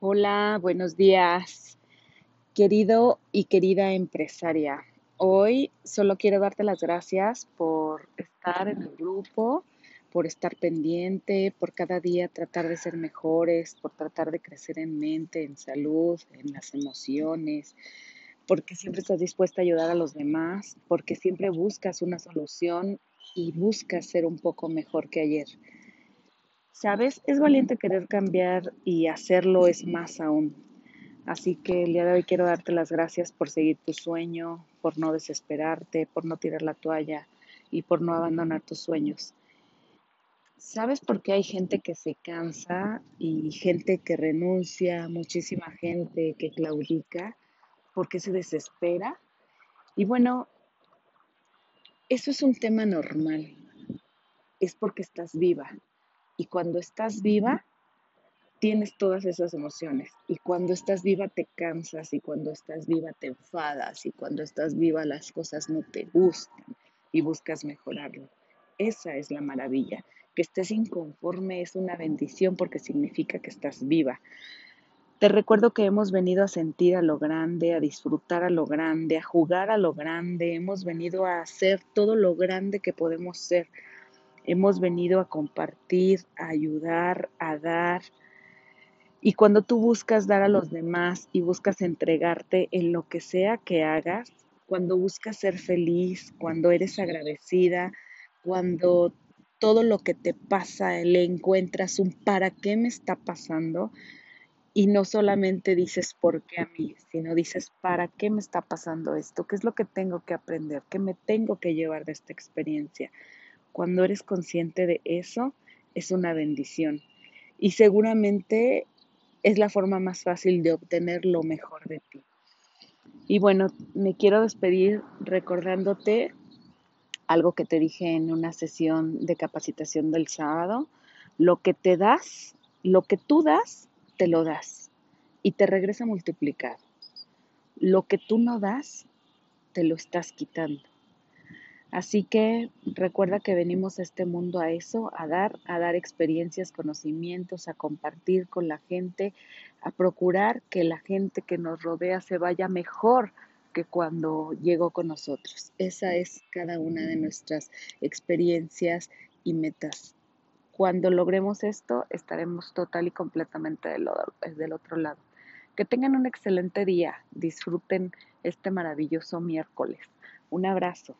Hola, buenos días, querido y querida empresaria. Hoy solo quiero darte las gracias por estar en el grupo, por estar pendiente, por cada día tratar de ser mejores, por tratar de crecer en mente, en salud, en las emociones, porque siempre estás dispuesta a ayudar a los demás, porque siempre buscas una solución y buscas ser un poco mejor que ayer. ¿Sabes? Es valiente querer cambiar y hacerlo es más aún. Así que el día de hoy quiero darte las gracias por seguir tu sueño, por no desesperarte, por no tirar la toalla y por no abandonar tus sueños. ¿Sabes por qué hay gente que se cansa y gente que renuncia, muchísima gente que claudica? ¿Por qué se desespera? Y bueno, eso es un tema normal. Es porque estás viva. Y cuando estás viva, tienes todas esas emociones. Y cuando estás viva te cansas y cuando estás viva te enfadas y cuando estás viva las cosas no te gustan y buscas mejorarlo. Esa es la maravilla. Que estés inconforme es una bendición porque significa que estás viva. Te recuerdo que hemos venido a sentir a lo grande, a disfrutar a lo grande, a jugar a lo grande. Hemos venido a hacer todo lo grande que podemos ser Hemos venido a compartir, a ayudar, a dar. Y cuando tú buscas dar a los demás y buscas entregarte en lo que sea que hagas, cuando buscas ser feliz, cuando eres agradecida, cuando todo lo que te pasa le encuentras un para qué me está pasando y no solamente dices por qué a mí, sino dices para qué me está pasando esto, qué es lo que tengo que aprender, qué me tengo que llevar de esta experiencia. Cuando eres consciente de eso, es una bendición. Y seguramente es la forma más fácil de obtener lo mejor de ti. Y bueno, me quiero despedir recordándote algo que te dije en una sesión de capacitación del sábado. Lo que te das, lo que tú das, te lo das y te regresa multiplicado. Lo que tú no das, te lo estás quitando. Así que recuerda que venimos a este mundo a eso, a dar, a dar experiencias, conocimientos, a compartir con la gente, a procurar que la gente que nos rodea se vaya mejor que cuando llegó con nosotros. Esa es cada una de nuestras experiencias y metas. Cuando logremos esto, estaremos total y completamente del, del otro lado. Que tengan un excelente día. Disfruten este maravilloso miércoles. Un abrazo.